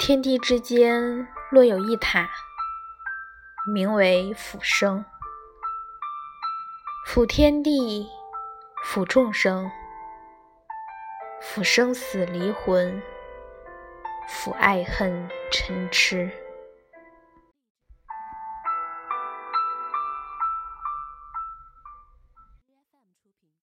天地之间若有一塔名为辅生。辅天地辅众生。辅生死离魂辅爱恨嗔痴。